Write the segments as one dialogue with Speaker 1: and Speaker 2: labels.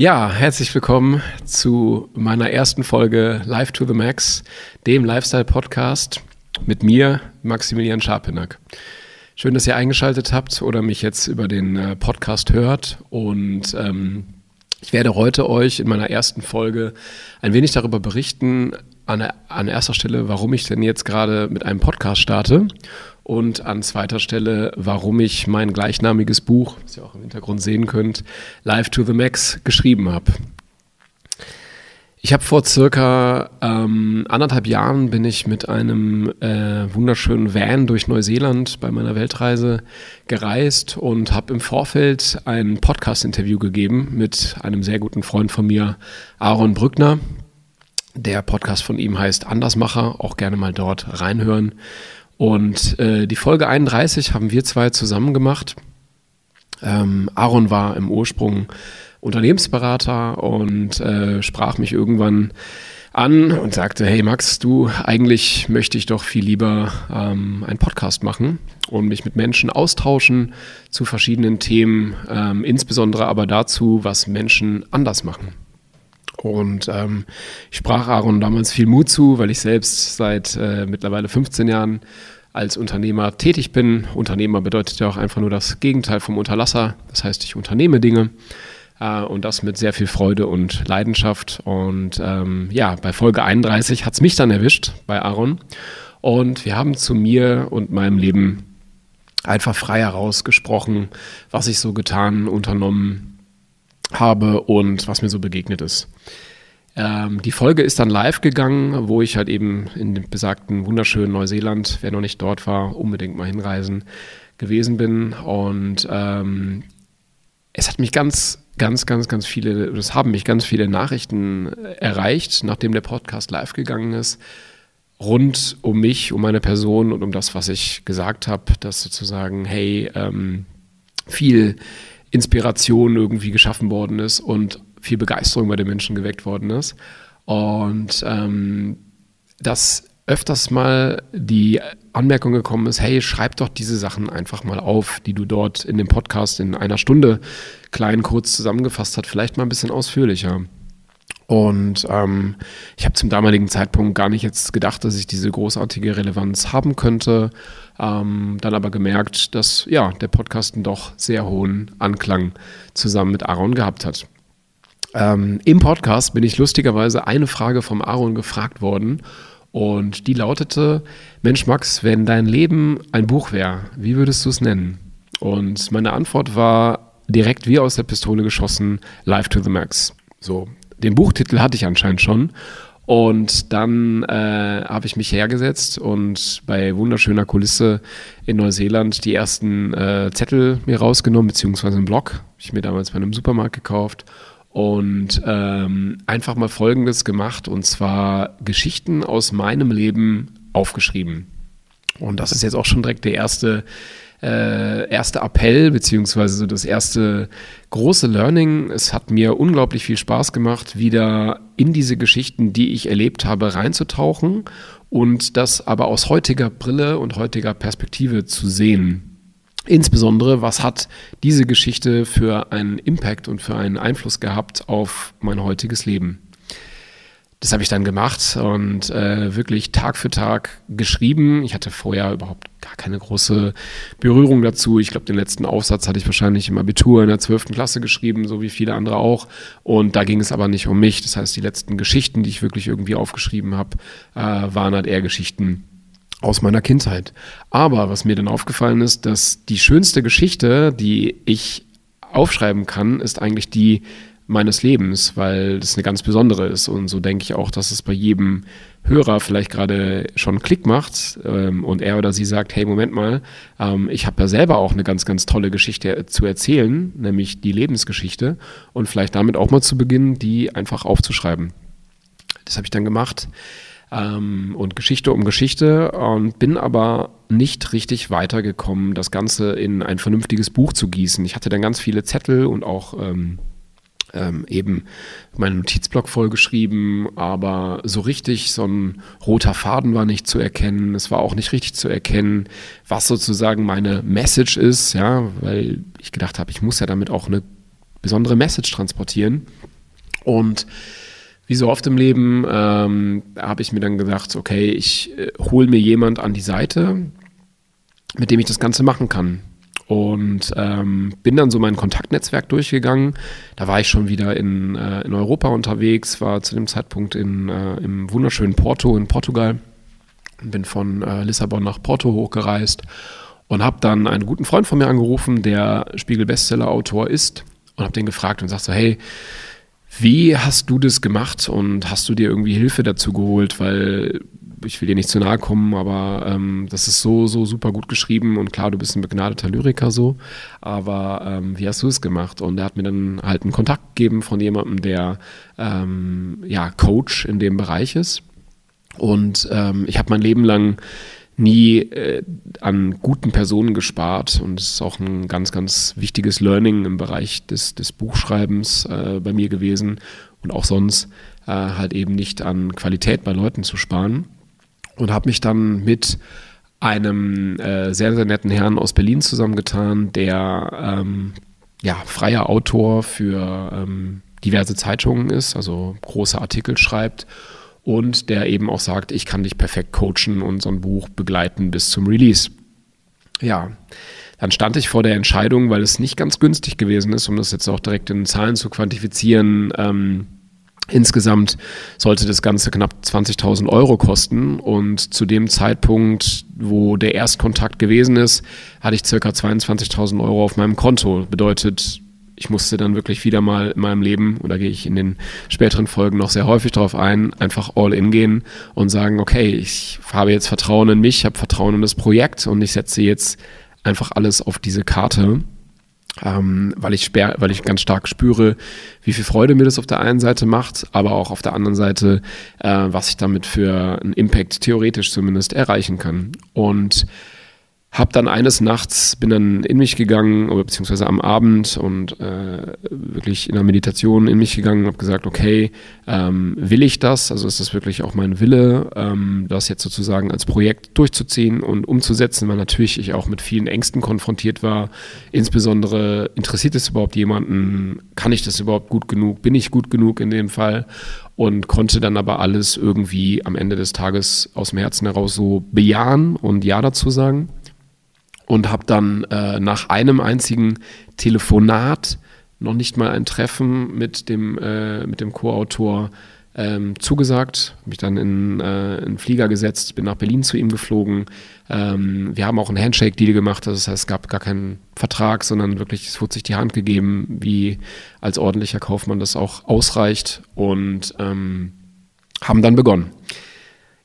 Speaker 1: Ja, herzlich willkommen zu meiner ersten Folge Live to the Max, dem Lifestyle-Podcast mit mir, Maximilian Scharpenack. Schön, dass ihr eingeschaltet habt oder mich jetzt über den äh, Podcast hört. Und ähm, ich werde heute euch in meiner ersten Folge ein wenig darüber berichten, an, an erster Stelle, warum ich denn jetzt gerade mit einem Podcast starte und an zweiter Stelle, warum ich mein gleichnamiges Buch, das ihr auch im Hintergrund sehen könnt, Live to the Max geschrieben habe. Ich habe vor circa ähm, anderthalb Jahren bin ich mit einem äh, wunderschönen Van durch Neuseeland bei meiner Weltreise gereist und habe im Vorfeld ein Podcast-Interview gegeben mit einem sehr guten Freund von mir, Aaron Brückner. Der Podcast von ihm heißt Andersmacher, auch gerne mal dort reinhören. Und äh, die Folge 31 haben wir zwei zusammen gemacht. Ähm, Aaron war im Ursprung Unternehmensberater und äh, sprach mich irgendwann an und sagte, hey Max, du, eigentlich möchte ich doch viel lieber ähm, einen Podcast machen und mich mit Menschen austauschen zu verschiedenen Themen, ähm, insbesondere aber dazu, was Menschen anders machen. Und ähm, ich sprach Aaron damals viel Mut zu, weil ich selbst seit äh, mittlerweile 15 Jahren als Unternehmer tätig bin. Unternehmer bedeutet ja auch einfach nur das Gegenteil vom Unterlasser. Das heißt, ich unternehme Dinge äh, und das mit sehr viel Freude und Leidenschaft. Und ähm, ja, bei Folge 31 hat es mich dann erwischt bei Aaron. Und wir haben zu mir und meinem Leben einfach frei herausgesprochen, was ich so getan, unternommen habe und was mir so begegnet ist. Ähm, die Folge ist dann live gegangen, wo ich halt eben in dem besagten wunderschönen Neuseeland, wer noch nicht dort war, unbedingt mal hinreisen gewesen bin. Und ähm, es hat mich ganz, ganz, ganz, ganz viele, es haben mich ganz viele Nachrichten erreicht, nachdem der Podcast live gegangen ist, rund um mich, um meine Person und um das, was ich gesagt habe, dass sozusagen, hey, ähm, viel Inspiration irgendwie geschaffen worden ist und viel Begeisterung bei den Menschen geweckt worden ist. Und ähm, dass öfters mal die Anmerkung gekommen ist, hey, schreib doch diese Sachen einfach mal auf, die du dort in dem Podcast in einer Stunde klein kurz zusammengefasst hast, vielleicht mal ein bisschen ausführlicher. Und ähm, ich habe zum damaligen Zeitpunkt gar nicht jetzt gedacht, dass ich diese großartige Relevanz haben könnte. Ähm, dann aber gemerkt, dass ja der Podcast einen doch sehr hohen Anklang zusammen mit Aaron gehabt hat. Ähm, Im Podcast bin ich lustigerweise eine Frage vom Aaron gefragt worden und die lautete: Mensch, Max, wenn dein Leben ein Buch wäre, wie würdest du es nennen? Und meine Antwort war direkt wie aus der Pistole geschossen: Life to the Max. So, den Buchtitel hatte ich anscheinend schon. Und dann äh, habe ich mich hergesetzt und bei wunderschöner Kulisse in Neuseeland die ersten äh, Zettel mir rausgenommen, beziehungsweise einen. Habe ich mir damals bei einem Supermarkt gekauft und ähm, einfach mal Folgendes gemacht und zwar Geschichten aus meinem Leben aufgeschrieben. Und das ist jetzt auch schon direkt der erste, äh, erste Appell, beziehungsweise so das erste große Learning. Es hat mir unglaublich viel Spaß gemacht, wieder in diese Geschichten, die ich erlebt habe, reinzutauchen und das aber aus heutiger Brille und heutiger Perspektive zu sehen. Insbesondere, was hat diese Geschichte für einen Impact und für einen Einfluss gehabt auf mein heutiges Leben? Das habe ich dann gemacht und äh, wirklich Tag für Tag geschrieben. Ich hatte vorher überhaupt gar keine große Berührung dazu. Ich glaube, den letzten Aufsatz hatte ich wahrscheinlich im Abitur in der 12. Klasse geschrieben, so wie viele andere auch. Und da ging es aber nicht um mich. Das heißt, die letzten Geschichten, die ich wirklich irgendwie aufgeschrieben habe, äh, waren halt eher Geschichten aus meiner Kindheit. Aber was mir dann aufgefallen ist, dass die schönste Geschichte, die ich aufschreiben kann, ist eigentlich die meines Lebens, weil das eine ganz besondere ist. Und so denke ich auch, dass es bei jedem Hörer vielleicht gerade schon Klick macht ähm, und er oder sie sagt, hey, Moment mal, ähm, ich habe ja selber auch eine ganz, ganz tolle Geschichte zu erzählen, nämlich die Lebensgeschichte und vielleicht damit auch mal zu beginnen, die einfach aufzuschreiben. Das habe ich dann gemacht ähm, und Geschichte um Geschichte und bin aber nicht richtig weitergekommen, das Ganze in ein vernünftiges Buch zu gießen. Ich hatte dann ganz viele Zettel und auch ähm, ähm, eben meinen Notizblock vollgeschrieben, aber so richtig so ein roter Faden war nicht zu erkennen. Es war auch nicht richtig zu erkennen, was sozusagen meine Message ist, ja, weil ich gedacht habe, ich muss ja damit auch eine besondere Message transportieren. Und wie so oft im Leben ähm, habe ich mir dann gedacht, okay, ich äh, hole mir jemand an die Seite, mit dem ich das Ganze machen kann. Und ähm, bin dann so mein Kontaktnetzwerk durchgegangen. Da war ich schon wieder in, äh, in Europa unterwegs, war zu dem Zeitpunkt in, äh, im wunderschönen Porto in Portugal. Bin von äh, Lissabon nach Porto hochgereist und habe dann einen guten Freund von mir angerufen, der Spiegel-Bestseller-Autor ist und habe den gefragt und sagte so, hey, wie hast du das gemacht und hast du dir irgendwie Hilfe dazu geholt? Weil ich will dir nicht zu nahe kommen, aber ähm, das ist so, so super gut geschrieben und klar, du bist ein begnadeter Lyriker so, aber ähm, wie hast du es gemacht? Und er hat mir dann halt einen Kontakt gegeben von jemandem, der ähm, ja Coach in dem Bereich ist. Und ähm, ich habe mein Leben lang nie äh, an guten Personen gespart. Und es ist auch ein ganz, ganz wichtiges Learning im Bereich des, des Buchschreibens äh, bei mir gewesen. Und auch sonst äh, halt eben nicht an Qualität bei Leuten zu sparen. Und habe mich dann mit einem äh, sehr, sehr netten Herrn aus Berlin zusammengetan, der ähm, ja, freier Autor für ähm, diverse Zeitungen ist, also große Artikel schreibt und der eben auch sagt, ich kann dich perfekt coachen und so ein Buch begleiten bis zum Release. Ja, dann stand ich vor der Entscheidung, weil es nicht ganz günstig gewesen ist, um das jetzt auch direkt in Zahlen zu quantifizieren. Ähm, insgesamt sollte das Ganze knapp 20.000 Euro kosten und zu dem Zeitpunkt, wo der Erstkontakt gewesen ist, hatte ich circa 22.000 Euro auf meinem Konto. Bedeutet, ich musste dann wirklich wieder mal in meinem Leben, oder gehe ich in den späteren Folgen noch sehr häufig darauf ein, einfach all in gehen und sagen, okay, ich habe jetzt Vertrauen in mich, habe Vertrauen in das Projekt und ich setze jetzt einfach alles auf diese Karte, ähm, weil, ich weil ich ganz stark spüre, wie viel Freude mir das auf der einen Seite macht, aber auch auf der anderen Seite, äh, was ich damit für einen Impact theoretisch zumindest erreichen kann. Und hab dann eines Nachts, bin dann in mich gegangen, beziehungsweise am Abend und äh, wirklich in der Meditation in mich gegangen und habe gesagt, okay, ähm, will ich das? Also ist das wirklich auch mein Wille, ähm, das jetzt sozusagen als Projekt durchzuziehen und umzusetzen, weil natürlich ich auch mit vielen Ängsten konfrontiert war. Insbesondere interessiert es überhaupt jemanden? Kann ich das überhaupt gut genug? Bin ich gut genug in dem Fall? und konnte dann aber alles irgendwie am Ende des Tages aus dem Herzen heraus so bejahen und Ja dazu sagen und habe dann äh, nach einem einzigen Telefonat noch nicht mal ein Treffen mit dem, äh, mit dem Co-Autor ähm, zugesagt, mich dann in, äh, in einen Flieger gesetzt, bin nach Berlin zu ihm geflogen. Ähm, wir haben auch einen Handshake-Deal gemacht, das heißt, es gab gar keinen Vertrag, sondern wirklich, es wurde sich die Hand gegeben, wie als ordentlicher Kaufmann das auch ausreicht und ähm, haben dann begonnen.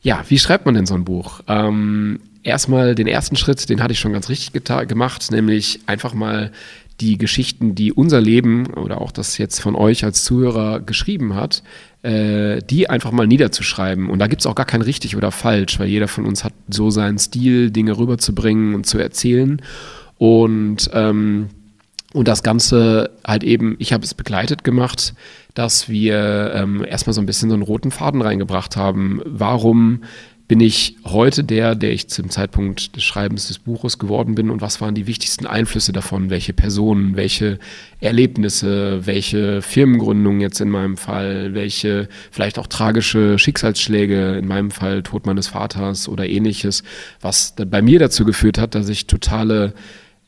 Speaker 1: Ja, wie schreibt man denn so ein Buch? Ähm, erstmal den ersten Schritt, den hatte ich schon ganz richtig gemacht, nämlich einfach mal die Geschichten, die unser Leben oder auch das jetzt von euch als Zuhörer geschrieben hat, äh, die einfach mal niederzuschreiben. Und da gibt es auch gar kein richtig oder falsch, weil jeder von uns hat so seinen Stil, Dinge rüberzubringen und zu erzählen. Und, ähm, und das Ganze halt eben, ich habe es begleitet gemacht, dass wir ähm, erstmal so ein bisschen so einen roten Faden reingebracht haben. Warum bin ich heute der, der ich zum Zeitpunkt des Schreibens des Buches geworden bin und was waren die wichtigsten Einflüsse davon, welche Personen, welche Erlebnisse, welche Firmengründungen jetzt in meinem Fall, welche vielleicht auch tragische Schicksalsschläge, in meinem Fall Tod meines Vaters oder ähnliches, was bei mir dazu geführt hat, dass ich totale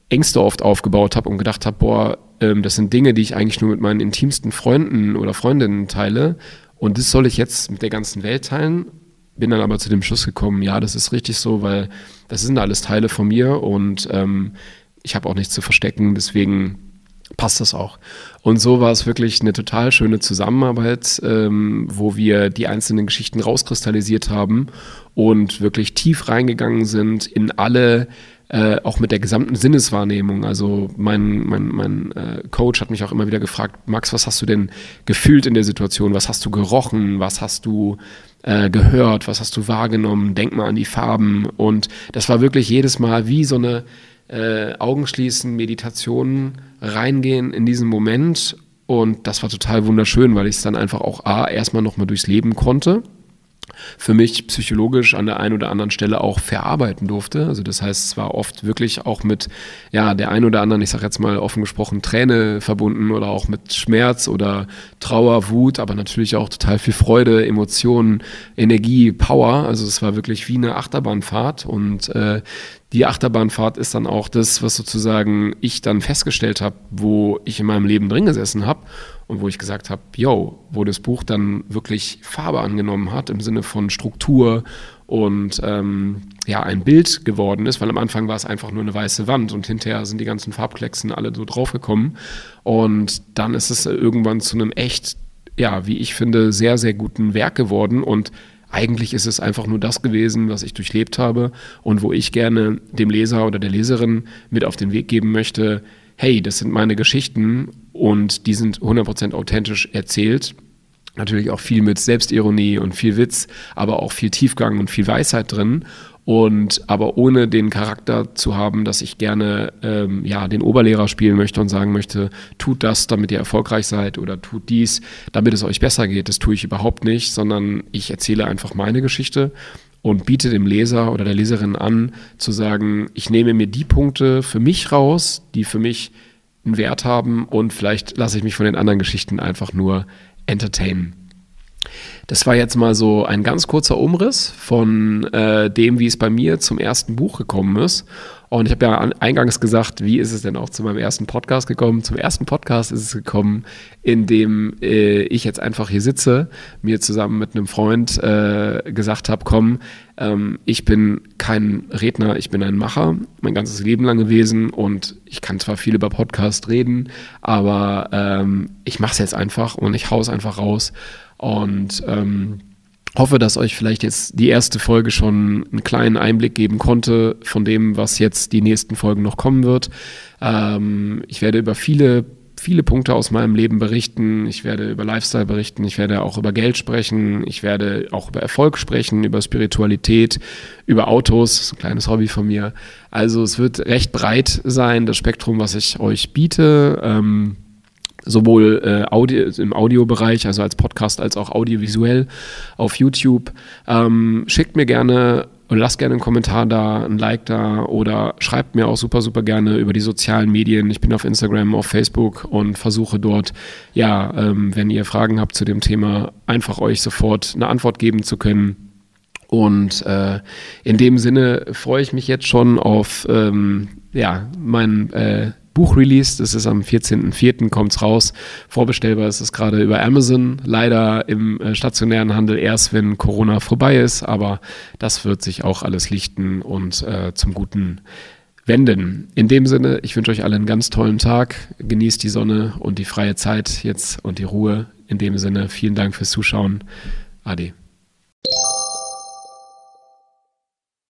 Speaker 1: Ängste oft aufgebaut habe und gedacht habe, boah, ähm, das sind Dinge, die ich eigentlich nur mit meinen intimsten Freunden oder Freundinnen teile und das soll ich jetzt mit der ganzen Welt teilen bin dann aber zu dem Schluss gekommen, ja, das ist richtig so, weil das sind alles Teile von mir und ähm, ich habe auch nichts zu verstecken, deswegen passt das auch. Und so war es wirklich eine total schöne Zusammenarbeit, ähm, wo wir die einzelnen Geschichten rauskristallisiert haben und wirklich tief reingegangen sind in alle äh, auch mit der gesamten Sinneswahrnehmung. Also mein, mein, mein äh, Coach hat mich auch immer wieder gefragt, Max, was hast du denn gefühlt in der Situation? Was hast du gerochen? Was hast du äh, gehört? Was hast du wahrgenommen? Denk mal an die Farben. Und das war wirklich jedes Mal wie so eine äh, Augenschließen, Meditation, reingehen in diesen Moment. Und das war total wunderschön, weil ich es dann einfach auch A, erstmal nochmal durchs Leben konnte für mich psychologisch an der einen oder anderen Stelle auch verarbeiten durfte. Also das heißt, es war oft wirklich auch mit ja der ein oder anderen, ich sage jetzt mal offen gesprochen, Träne verbunden oder auch mit Schmerz oder Trauer, Wut, aber natürlich auch total viel Freude, Emotionen, Energie, Power. Also es war wirklich wie eine Achterbahnfahrt und äh, die Achterbahnfahrt ist dann auch das, was sozusagen ich dann festgestellt habe, wo ich in meinem Leben drin gesessen habe und wo ich gesagt habe, yo, wo das Buch dann wirklich Farbe angenommen hat im Sinne von Struktur und ähm, ja, ein Bild geworden ist, weil am Anfang war es einfach nur eine weiße Wand und hinterher sind die ganzen Farbklecksen alle so draufgekommen und dann ist es irgendwann zu einem echt, ja, wie ich finde, sehr, sehr guten Werk geworden und eigentlich ist es einfach nur das gewesen, was ich durchlebt habe und wo ich gerne dem Leser oder der Leserin mit auf den Weg geben möchte, hey, das sind meine Geschichten und die sind 100% authentisch erzählt. Natürlich auch viel mit Selbstironie und viel Witz, aber auch viel Tiefgang und viel Weisheit drin. Und aber ohne den Charakter zu haben, dass ich gerne ähm, ja den Oberlehrer spielen möchte und sagen möchte, tut das, damit ihr erfolgreich seid oder tut dies, damit es euch besser geht. Das tue ich überhaupt nicht, sondern ich erzähle einfach meine Geschichte und biete dem Leser oder der Leserin an, zu sagen, ich nehme mir die Punkte für mich raus, die für mich einen Wert haben und vielleicht lasse ich mich von den anderen Geschichten einfach nur entertainen. Das war jetzt mal so ein ganz kurzer Umriss von äh, dem, wie es bei mir zum ersten Buch gekommen ist. Und ich habe ja eingangs gesagt, wie ist es denn auch zu meinem ersten Podcast gekommen? Zum ersten Podcast ist es gekommen, in dem äh, ich jetzt einfach hier sitze, mir zusammen mit einem Freund äh, gesagt habe, komm, ähm, ich bin kein Redner, ich bin ein Macher, mein ganzes Leben lang gewesen und ich kann zwar viel über Podcast reden, aber ähm, ich mache es jetzt einfach und ich haue es einfach raus und ähm, hoffe, dass euch vielleicht jetzt die erste Folge schon einen kleinen Einblick geben konnte von dem, was jetzt die nächsten Folgen noch kommen wird. Ähm, ich werde über viele viele Punkte aus meinem Leben berichten. Ich werde über Lifestyle berichten. Ich werde auch über Geld sprechen. Ich werde auch über Erfolg sprechen, über Spiritualität, über Autos. Das ist ein kleines Hobby von mir. Also es wird recht breit sein, das Spektrum, was ich euch biete. Ähm, sowohl äh, Audio, im Audiobereich, also als Podcast, als auch audiovisuell auf YouTube. Ähm, schickt mir gerne und lasst gerne einen Kommentar da, ein Like da oder schreibt mir auch super, super gerne über die sozialen Medien. Ich bin auf Instagram, auf Facebook und versuche dort, ja, ähm, wenn ihr Fragen habt zu dem Thema, einfach euch sofort eine Antwort geben zu können. Und äh, in dem Sinne freue ich mich jetzt schon auf ähm, ja, meinen äh, Buchrelease. Das ist am 14.04. kommt es raus. Vorbestellbar ist es gerade über Amazon. Leider im äh, stationären Handel erst, wenn Corona vorbei ist. Aber das wird sich auch alles lichten und äh, zum Guten wenden. In dem Sinne, ich wünsche euch allen einen ganz tollen Tag. Genießt die Sonne und die freie Zeit jetzt und die Ruhe. In dem Sinne, vielen Dank fürs Zuschauen. Ade.